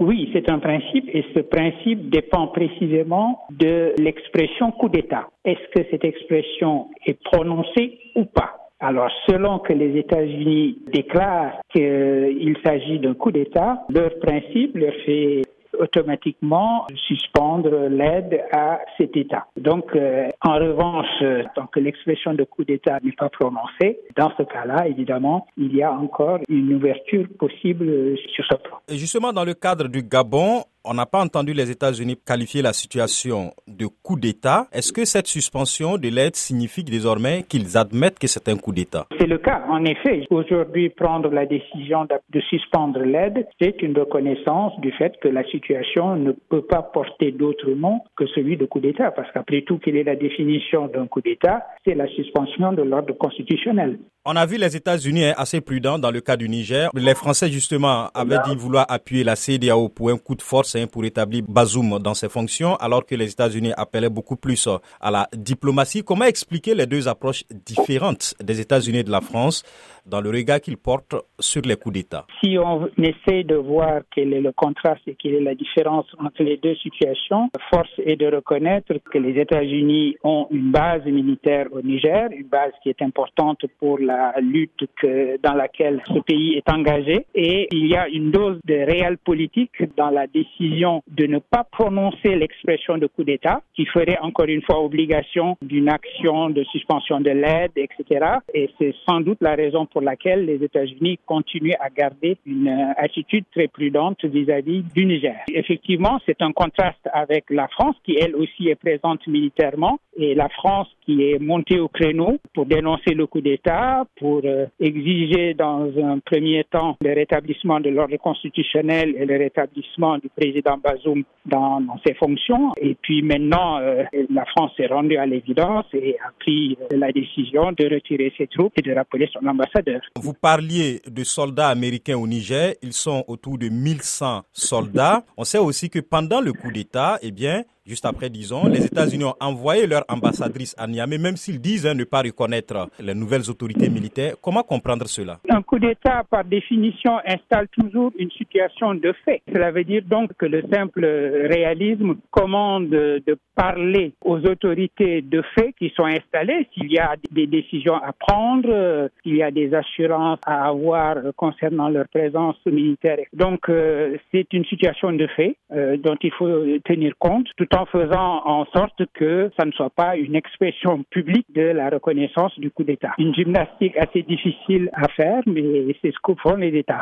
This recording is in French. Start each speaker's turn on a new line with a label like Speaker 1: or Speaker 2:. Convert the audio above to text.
Speaker 1: Oui, c'est un principe et ce principe dépend précisément de l'expression coup d'État. Est-ce que cette expression est prononcée ou pas? Alors, selon que les États-Unis déclarent qu'il s'agit d'un coup d'État, leur principe leur fait automatiquement suspendre l'aide à cet État. Donc, euh, en revanche, tant que l'expression de coup d'État n'est pas prononcée, dans ce cas-là, évidemment, il y a encore une ouverture possible sur ce plan.
Speaker 2: Et justement, dans le cadre du Gabon, on n'a pas entendu les États-Unis qualifier la situation de coup d'État. Est-ce que cette suspension de l'aide signifie désormais qu'ils admettent que c'est un coup d'État?
Speaker 1: C'est le cas, en effet. Aujourd'hui, prendre la décision de suspendre l'aide, c'est une reconnaissance du fait que la situation ne peut pas porter d'autre nom que celui de coup d'État. Parce qu'après tout, quelle est la définition d'un coup d'État? C'est la suspension de l'ordre constitutionnel.
Speaker 2: On a vu les États-Unis assez prudents dans le cas du Niger. Les Français, justement, avaient dit vouloir appuyer la CDAO pour un coup de force hein, pour établir Bazoum dans ses fonctions, alors que les États-Unis appelaient beaucoup plus à la diplomatie. Comment expliquer les deux approches différentes des États-Unis et de la France dans le regard qu'ils portent sur les coups d'État?
Speaker 1: Si on essaie de voir quel est le contraste et quelle est la différence entre les deux situations, force est de reconnaître que les États-Unis ont une base militaire au Niger, une base qui est importante pour la lutte que, dans laquelle ce pays est engagé, et il y a une dose de réel politique dans la décision de ne pas prononcer l'expression de coup d'État, qui ferait encore une fois obligation d'une action de suspension de l'aide, etc. Et c'est sans doute la raison pour laquelle les États-Unis continuent à garder une euh, attitude très prudente vis-à-vis du Niger. Effectivement, c'est un contraste avec la France qui, elle aussi, est présente militairement et la France qui est montée au créneau pour dénoncer le coup d'État, pour euh, exiger dans un premier temps le rétablissement de l'ordre constitutionnel et le rétablissement du président Bazoum dans, ses fonctions. Et puis maintenant, euh, la France s'est rendue à l'évidence et a pris la décision de retirer ses troupes et de rappeler son ambassade
Speaker 2: vous parliez de soldats américains au Niger. Ils sont autour de 1100 soldats. On sait aussi que pendant le coup d'État, eh bien, Juste après, disons, les États-Unis ont envoyé leur ambassadrice à Niamey, même s'ils disent hein, ne pas reconnaître les nouvelles autorités militaires. Comment comprendre cela?
Speaker 1: Un coup d'État, par définition, installe toujours une situation de fait. Cela veut dire donc que le simple réalisme commande de parler aux autorités de fait qui sont installées, s'il y a des décisions à prendre, s'il y a des assurances à avoir concernant leur présence militaire. Donc, euh, c'est une situation de fait euh, dont il faut tenir compte, tout en en faisant en sorte que ça ne soit pas une expression publique de la reconnaissance du coup d'État. Une gymnastique assez difficile à faire, mais c'est ce que font les États.